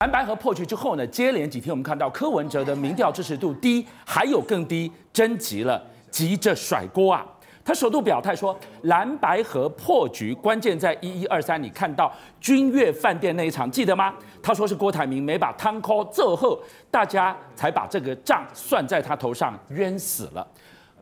蓝白河破局之后呢，接连几天我们看到柯文哲的民调支持度低，还有更低，真急了，急着甩锅啊！他首度表态说，蓝白河破局关键在一一二三，你看到君悦饭店那一场，记得吗？他说是郭台铭没把汤扣奏后，大家才把这个账算在他头上，冤死了。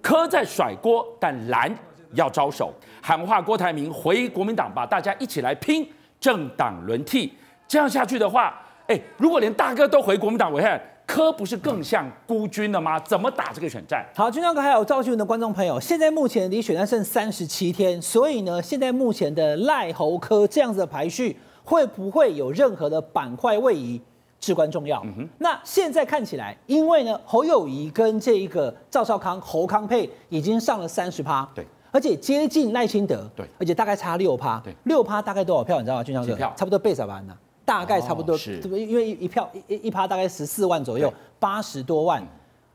柯在甩锅，但蓝要招手，喊话郭台铭回国民党吧，大家一起来拼政党轮替。这样下去的话，哎，如果连大哥都回国民党，危害柯不是更像孤军了吗？怎么打这个选战？好，军长哥还有赵俊文的观众朋友，现在目前离选战剩三十七天，所以呢，现在目前的赖侯科这样子的排序，会不会有任何的板块位移，至关重要。嗯哼。那现在看起来，因为呢，侯友宜跟这一个赵少康、侯康配已经上了三十趴，对，而且接近赖清德，对，而且大概差六趴，对，六趴大概多少票？你知道吗？军长哥，差不多倍少吧？呢？大概差不多，是，因为一票一一趴大概十四万左右，八十多万。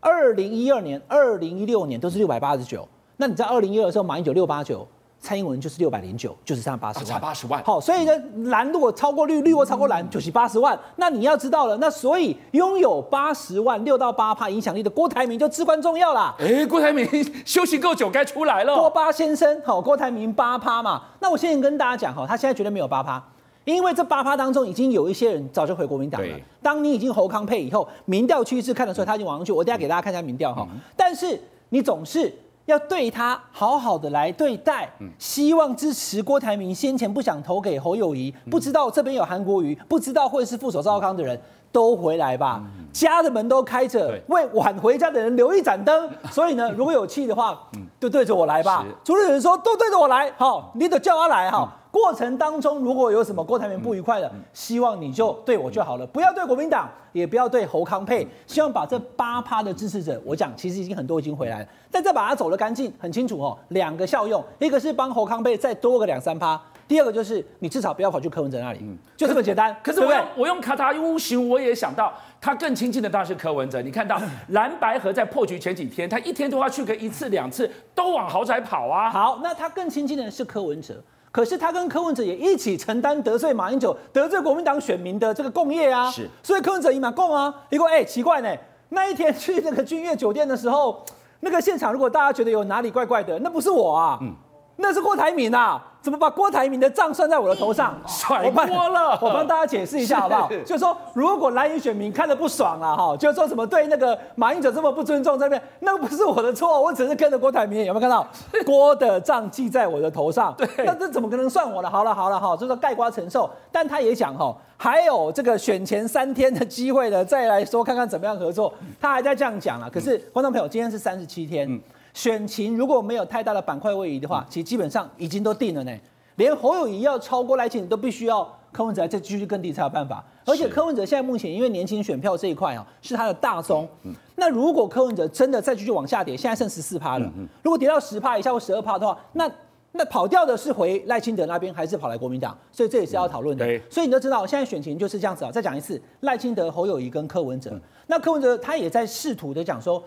二零一二年、二零一六年都是六百八十九，那你在二零一二的时候，马英九六八九，蔡英文就是六百零九，就是差八十万，差八十万。好，所以呢，蓝如果超过绿，绿或超过蓝，就是八十万。那你要知道了，那所以拥有八十万六到八趴影响力的郭台铭就至关重要啦。哎，郭台铭 休息够久，该出来了。郭八先生，好，郭台铭八趴嘛。那我现在跟大家讲哈，他现在绝对没有八趴。因为这八趴当中已经有一些人早就回国民党了。当你已经侯康配以后，民调趋势看得出来他已经往上去。我等下给大家看一下民调哈。但是你总是要对他好好的来对待，希望支持郭台铭。先前不想投给侯友宜，不知道这边有韩国瑜，不知道会是副手赵少康的人都回来吧。家的门都开着，为晚回家的人留一盏灯。所以呢，如果有气的话，就对着我来吧。主持人说都对着我来，好，你得叫他来哈。过程当中，如果有什么郭台铭不愉快的，希望你就对我就好了，不要对国民党，也不要对侯康配。希望把这八趴的支持者，我讲其实已经很多已经回来了，但再把它走得干净，很清楚哦。两个效用，一个是帮侯康配再多个两三趴，第二个就是你至少不要跑去柯文哲那里，嗯就这么简单。可是我用我用卡塔乌行，我也想到他更亲近的当然是柯文哲。你看到 蓝白河在破局前几天，他一天都要去个一次两次，都往豪宅跑啊。好，那他更亲近的是柯文哲。可是他跟柯文哲也一起承担得罪马英九、得罪国民党选民的这个共业啊，是，所以柯文哲也马共啊。一个哎，奇怪呢，那一天去那个君悦酒店的时候，那个现场如果大家觉得有哪里怪怪的，那不是我啊，嗯，那是郭台铭啊。怎么把郭台铭的账算在我的头上？甩锅了！我帮大家解释一下好不好？就是说，如果蓝营选民看得不爽了哈，就是说什么对那个马英九这么不尊重这边，那不是我的错，我只是跟着郭台铭，有没有看到？郭的账记在我的头上，对，那这怎么可能算我的？好了好了哈，就是说盖瓜承受。但他也讲哈，还有这个选前三天的机会呢，再来说看看怎么样合作。他还在这样讲了。可是观众朋友，今天是三十七天。选情如果没有太大的板块位移的话，其实基本上已经都定了呢。连侯友谊要超过赖清德都必须要柯文哲再继续更低才有办法。而且柯文哲现在目前因为年轻选票这一块啊是他的大宗。那如果柯文哲真的再继续往下跌，现在剩十四趴了。如果跌到十趴以下或十二趴的话，那那跑掉的是回赖清德那边，还是跑来国民党？所以这也是要讨论的。所以你都知道，现在选情就是这样子啊。再讲一次，赖清德、侯友谊跟柯文哲。那柯文哲他也在试图的讲说。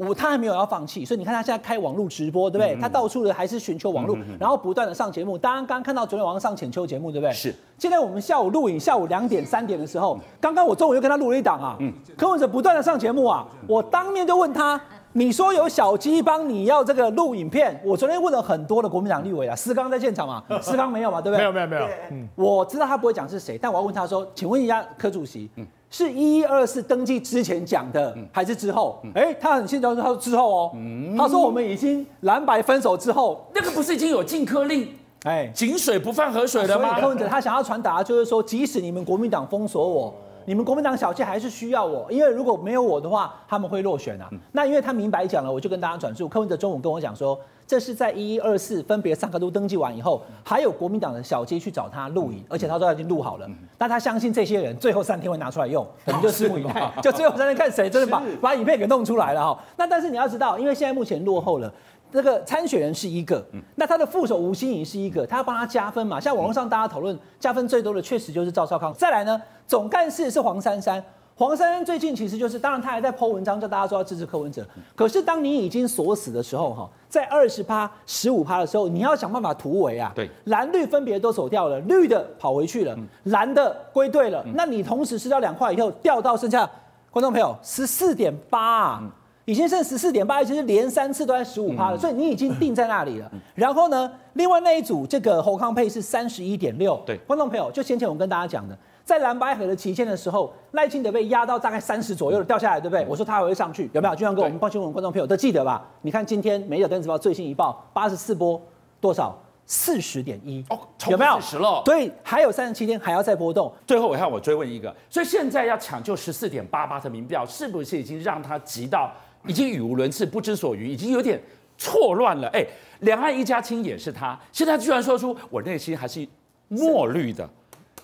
我他还没有要放弃，所以你看他现在开网络直播，对不对？他到处的还是寻求网络，然后不断的上节目。当然，刚刚看到昨天晚上上浅秋节目，对不对？是。现在我们下午录影，下午两点、三点的时候，刚刚我中午又跟他录了一档啊。嗯。柯文哲不断的上节目啊，我当面就问他，你说有小鸡帮你要这个录影片，我昨天问了很多的国民党立委啊，思刚在现场嘛，思刚没有嘛，对不对？没有没有没有。嗯。我知道他不会讲是谁，但我要问他说，请问一下柯主席。嗯。是一一二四登记之前讲的，还是之后？哎、欸，他很现在，他说之后哦。他说我们已经蓝白分手之后，那个不是已经有禁科令？哎，井水不犯河水了吗？柯文哲他想要传达就是说，即使你们国民党封锁我，你们国民党小气还是需要我，因为如果没有我的话，他们会落选啊。那因为他明白讲了，我就跟大家转述。柯文哲中午跟我讲说。这是在一一二四分别三个都登记完以后，还有国民党的小鸡去找他录影，而且他说他已经录好了。但他相信这些人最后三天会拿出来用，我们就拭目以待，就最后三天看谁真的把把影片给弄出来了哈。那但是你要知道，因为现在目前落后了，这个参选人是一个，那他的副手吴欣颖是一个，他要帮他加分嘛。像网络上大家讨论加分最多的，确实就是赵少康。再来呢，总干事是黄珊珊。黄珊珊最近其实就是，当然他还在 po 文章，叫大家说要支持柯文哲。可是当你已经锁死的时候，哈，在二十趴、十五趴的时候，你要想办法突围啊。对，蓝绿分别都走掉了，绿的跑回去了，蓝的归队了。那你同时吃掉两块以后，掉到剩下观众朋友十四点八啊，已经剩十四点八，已经是连三次都在十五趴了，所以你已经定在那里了。然后呢，另外那一组这个侯康配是三十一点六。对，观众朋友，就先前我跟大家讲的。在蓝白河的期间的时候，赖清德被压到大概三十左右掉下来，对不对？我说他还会上去，有没有？就像跟我们报新闻观众朋友都记得吧？你看今天《每日电子报》最新一报，八十四波多少？四十点一哦，有没有？四十了，对，还有三十七天还要再波动。最后我看我追问一个，所以现在要抢救十四点八八的民调，是不是已经让他急到已经语无伦次、不知所云，已经有点错乱了？哎，两岸一家亲也是他，现在居然说出我内心还是墨绿的。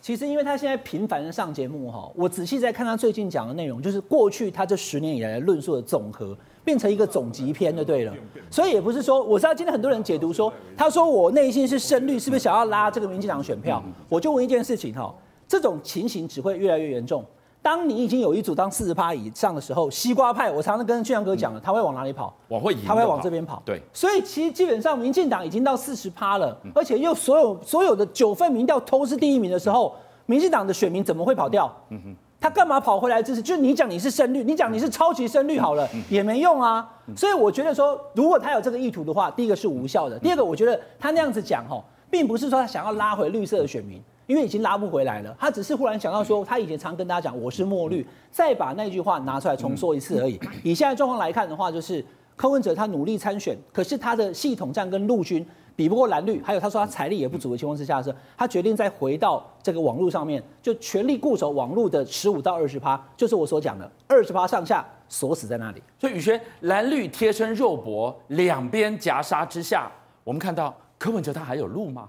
其实，因为他现在频繁的上节目哈，我仔细在看他最近讲的内容，就是过去他这十年以来的论述的总和，变成一个总集篇就对了。所以也不是说，我知道今天很多人解读说，他说我内心是深绿，是不是想要拉这个民进党选票？我就问一件事情哈，这种情形只会越来越严重。当你已经有一组当四十趴以上的时候，西瓜派，我常常跟俊阳哥讲了，他会往哪里跑？往会赢，他会往这边跑。对，所以其实基本上民进党已经到四十趴了，而且又所有所有的九份民调都是第一名的时候。民进党的选民怎么会跑掉？嗯哼，他干嘛跑回来支持？就是你讲你是深绿，你讲你是超级深绿好了，也没用啊。所以我觉得说，如果他有这个意图的话，第一个是无效的，第二个我觉得他那样子讲吼，并不是说他想要拉回绿色的选民，因为已经拉不回来了。他只是忽然想到说，他以前常跟大家讲我是墨绿，再把那句话拿出来重说一次而已。以现在状况来看的话，就是柯文哲他努力参选，可是他的系统战跟陆军。比不过蓝绿，还有他说他财力也不足的情况之下，是，他决定再回到这个网络上面，就全力固守网络的十五到二十趴，就是我所讲的二十趴上下锁死在那里。所以宇轩蓝绿贴身肉搏，两边夹杀之下，我们看到柯文哲他还有路吗？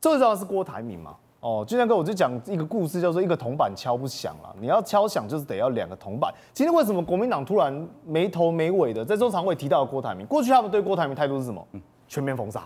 最重要是郭台铭嘛。哦，俊相哥，我就讲一个故事，叫做一个铜板敲不响了，你要敲响就是得要两个铜板。今天为什么国民党突然没头没尾的在中常会提到郭台铭？过去他们对郭台铭态度是什么？嗯全面封杀，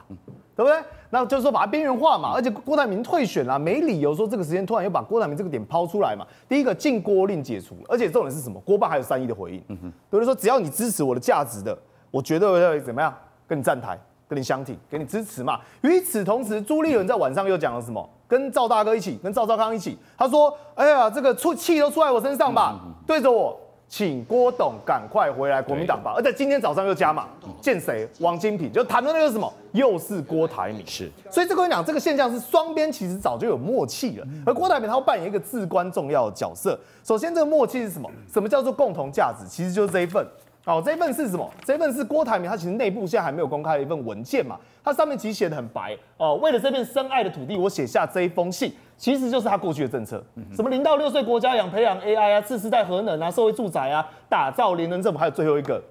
对不对？那就是说把它边缘化嘛。而且郭台铭退选了，没理由说这个时间突然又把郭台铭这个点抛出来嘛。第一个禁郭令解除，而且重点是什么？郭办还有善意的回应，嗯哼，比如说只要你支持我的价值的，我绝对会怎么样跟你站台，跟你相挺，给你支持嘛。与此同时，朱立伦在晚上又讲了什么？跟赵大哥一起，跟赵少康一起，他说：“哎呀，这个出气都出在我身上吧，对着我。”请郭董赶快回来国民党吧，而且今天早上又加码，见谁？王金平就谈的那个什么，又是郭台铭。是，所以这个跟你讲，这个现象是双边其实早就有默契了，而郭台铭他会扮演一个至关重要的角色。首先，这个默契是什么？什么叫做共同价值？其实就是这一份。哦，这份是什么？这份是郭台铭他其实内部现在还没有公开的一份文件嘛，它上面其实写的很白哦，为了这片深爱的土地，我写下这一封信。其实就是他过去的政策，什么零到六岁国家养培养 AI 啊，次世代核能啊，社会住宅啊，打造联能政府，还有最后一个，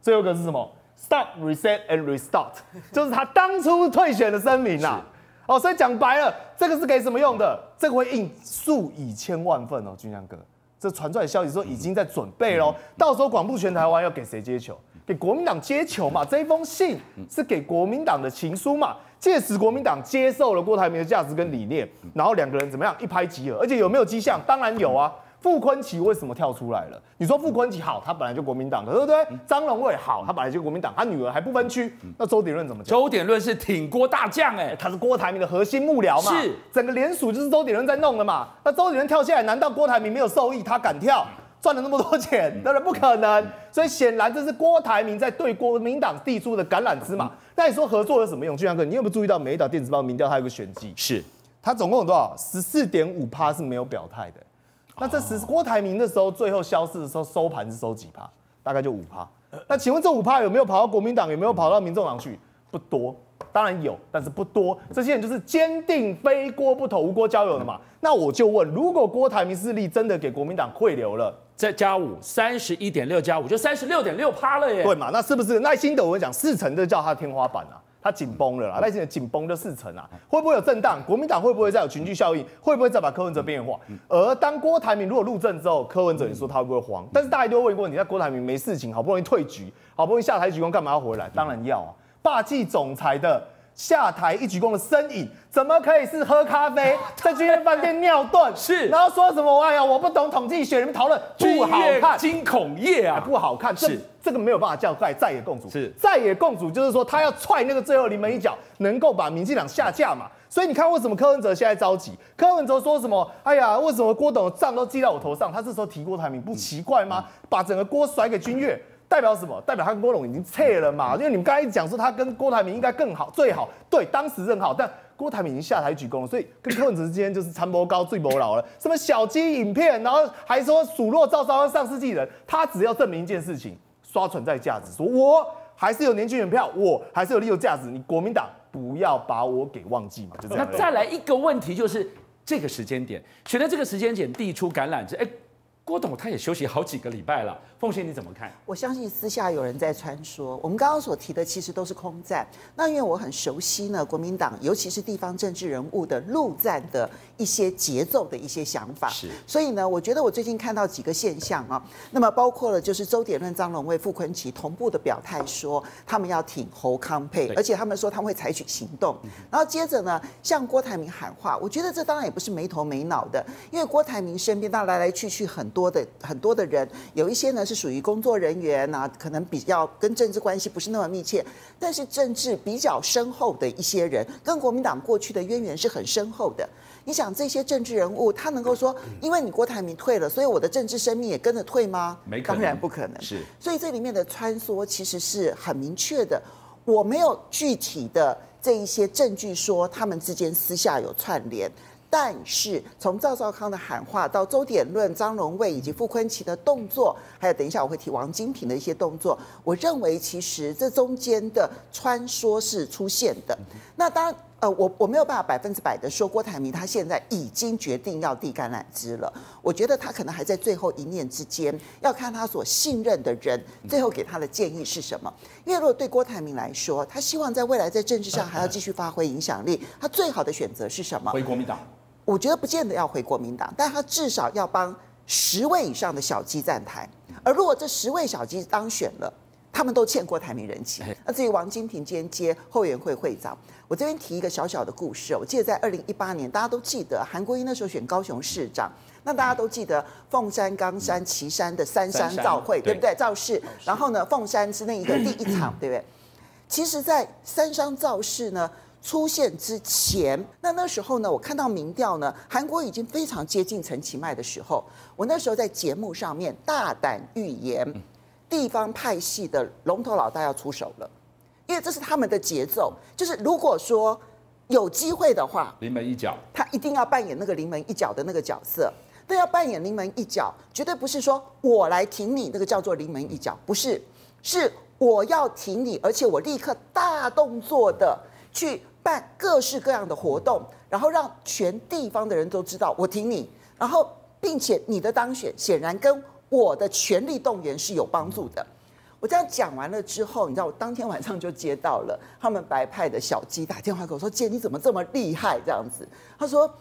最后一个是什么？Stop, reset and restart，就是他当初退选的声明啦。哦，所以讲白了，这个是给什么用的？这个会印数以千万份哦，军将哥，这传出来的消息说已经在准备喽，到时候广布全台湾要给谁接球？给国民党接球嘛，这一封信是给国民党的情书嘛。届时国民党接受了郭台铭的价值跟理念，然后两个人怎么样一拍即合？而且有没有迹象？当然有啊。傅坤奇为什么跳出来了？你说傅坤奇好，他本来就国民党的，对不对？张荣味好，他本来就国民党，他女儿还不分区。那周鼎润怎么讲？周鼎润是挺郭大将哎，他是郭台铭的核心幕僚嘛。是，整个联署就是周鼎润在弄的嘛。那周鼎润跳下来，难道郭台铭没有受益？他敢跳？赚了那么多钱，当然不可能。所以显然这是郭台铭在对国民党递出的橄榄枝嘛。那你说合作有什么用？俊阳哥，你有没有注意到每一档电子报民调它有个选机？是，它总共有多少？十四点五趴是没有表态的。那这十郭台铭的时候最后消失的时候收盘是收几趴？大概就五趴。那请问这五趴有没有跑到国民党？有没有跑到民众党去？不多。当然有，但是不多。这些人就是坚定非郭不投、无郭交友的嘛。那我就问，如果郭台铭势力真的给国民党汇流了，再加五，三十一点六加五，就三十六点六趴了耶。对嘛？那是不是耐心的？我讲，四成就叫他天花板啊，他紧绷了啦。赖清德紧绷就四成啊，会不会有震荡？国民党会不会再有群聚效应？会不会再把柯文哲边缘化？而当郭台铭如果入政之后，柯文哲你说他会不会慌？但是大家都会问过你，那郭台铭没事情，好不容易退局，好不容易下台鞠躬，干嘛要回来？当然要啊。霸气总裁的下台一鞠躬的身影，怎么可以是喝咖啡，在君悦饭店尿遁？是，然后说什么？哎呀，我不懂统计学，你们讨论不好看，惊恐夜啊，不好看。是，这个没有办法叫在在野共主。是，在野共主就是说他要踹那个最后临门一脚，能够把民进党下架嘛。所以你看，为什么柯文哲现在着急？柯文哲说什么？哎呀，为什么郭董的账都记在我头上？他这时候提郭台铭，不奇怪吗？把整个锅甩给君悦。代表什么？代表他跟郭董已经撤了嘛？因为你们刚才讲说他跟郭台铭应该更好、最好，对，当时正好，但郭台铭已经下台鞠躬了，所以跟柯文哲之间就是参谋高、最谋老了。什么小鸡影片，然后还说数落赵少康上世纪人，他只要证明一件事情，刷存在价值，说我还是有年轻人票，我还是有利用价值，你国民党不要把我给忘记嘛，就这样。那再来一个问题，就是这个时间点，选在这个时间点递出橄榄枝，哎。郭董他也休息好几个礼拜了，凤仙你怎么看？我相信私下有人在穿说，我们刚刚所提的其实都是空战。那因为我很熟悉呢，国民党尤其是地方政治人物的陆战的一些节奏的一些想法，是。所以呢，我觉得我最近看到几个现象啊，那么包括了就是周点论、张荣卫、傅坤奇同步的表态说他们要挺侯康佩，而且他们说他们会采取行动。然后接着呢，向郭台铭喊话，我觉得这当然也不是没头没脑的，因为郭台铭身边他来来去去很。多的很多的人，有一些呢是属于工作人员啊，可能比较跟政治关系不是那么密切，但是政治比较深厚的一些人，跟国民党过去的渊源是很深厚的。你想这些政治人物，他能够说，因为你郭台铭退了，所以我的政治生命也跟着退吗？没，当然不可能。是，所以这里面的穿梭其实是很明确的。我没有具体的这一些证据说他们之间私下有串联。但是从赵少康的喊话到周点论、张荣卫以及傅坤奇的动作，还有等一下我会提王金平的一些动作，我认为其实这中间的穿梭是出现的。那当然，呃，我我没有办法百分之百的说郭台铭他现在已经决定要递橄榄枝了。我觉得他可能还在最后一念之间，要看他所信任的人最后给他的建议是什么。因为如果对郭台铭来说，他希望在未来在政治上还要继续发挥影响力，他最好的选择是什么？回国民党。我觉得不见得要回国民党，但他至少要帮十位以上的小鸡站台。而如果这十位小鸡当选了，他们都欠过台铭人情。那至于王金平今天接后援会会长，我这边提一个小小的故事。我记得在二零一八年，大家都记得韩国瑜那时候选高雄市长，那大家都记得凤山、冈山、旗山的三山造会，对不对？造势。然后呢，凤山是那一个第一场，对不对？其实，在三商造势呢。出现之前，那那时候呢，我看到民调呢，韩国已经非常接近陈其迈的时候，我那时候在节目上面大胆预言，地方派系的龙头老大要出手了，因为这是他们的节奏，就是如果说有机会的话，临门一脚，他一定要扮演那个临门一脚的那个角色，但要扮演临门一脚，绝对不是说我来挺你，那个叫做临门一脚，不是，是我要挺你，而且我立刻大动作的去。办各式各样的活动，然后让全地方的人都知道我挺你，然后并且你的当选显然跟我的全力动员是有帮助的。我这样讲完了之后，你知道我当天晚上就接到了他们白派的小鸡打电话给我说：“姐，你怎么这么厉害？”这样子，他说。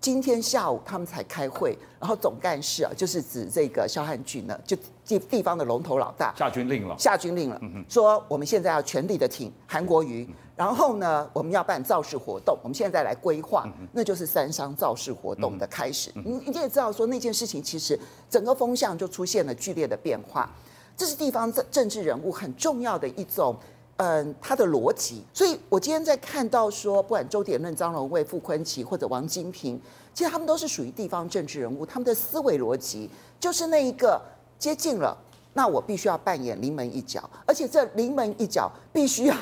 今天下午他们才开会，然后总干事啊，就是指这个肖汉俊呢，就地地方的龙头老大。下军令了，下军令了，说我们现在要全力的挺韩国瑜，然后呢，我们要办造势活动，我们现在来规划，那就是三商造势活动的开始。你你也知道说那件事情其实整个风向就出现了剧烈的变化，这是地方政政治人物很重要的一种。嗯，他的逻辑，所以我今天在看到说，不管周典论、张荣味、傅昆萁或者王金平，其实他们都是属于地方政治人物，他们的思维逻辑就是那一个接近了，那我必须要扮演临门一脚，而且这临门一脚必须要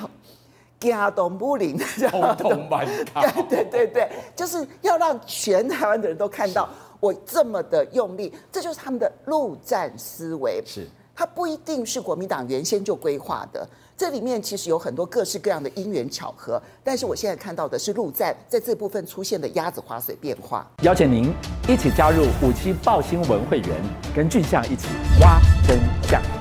惊动武林，轰动万考，对 对对对，就是要让全台湾的人都看到我这么的用力，这就是他们的陆战思维，是，他不一定是国民党原先就规划的。这里面其实有很多各式各样的因缘巧合，但是我现在看到的是陆战在这部分出现的鸭子划水变化。邀请您一起加入五七报新闻会员，跟俊相一起挖真相。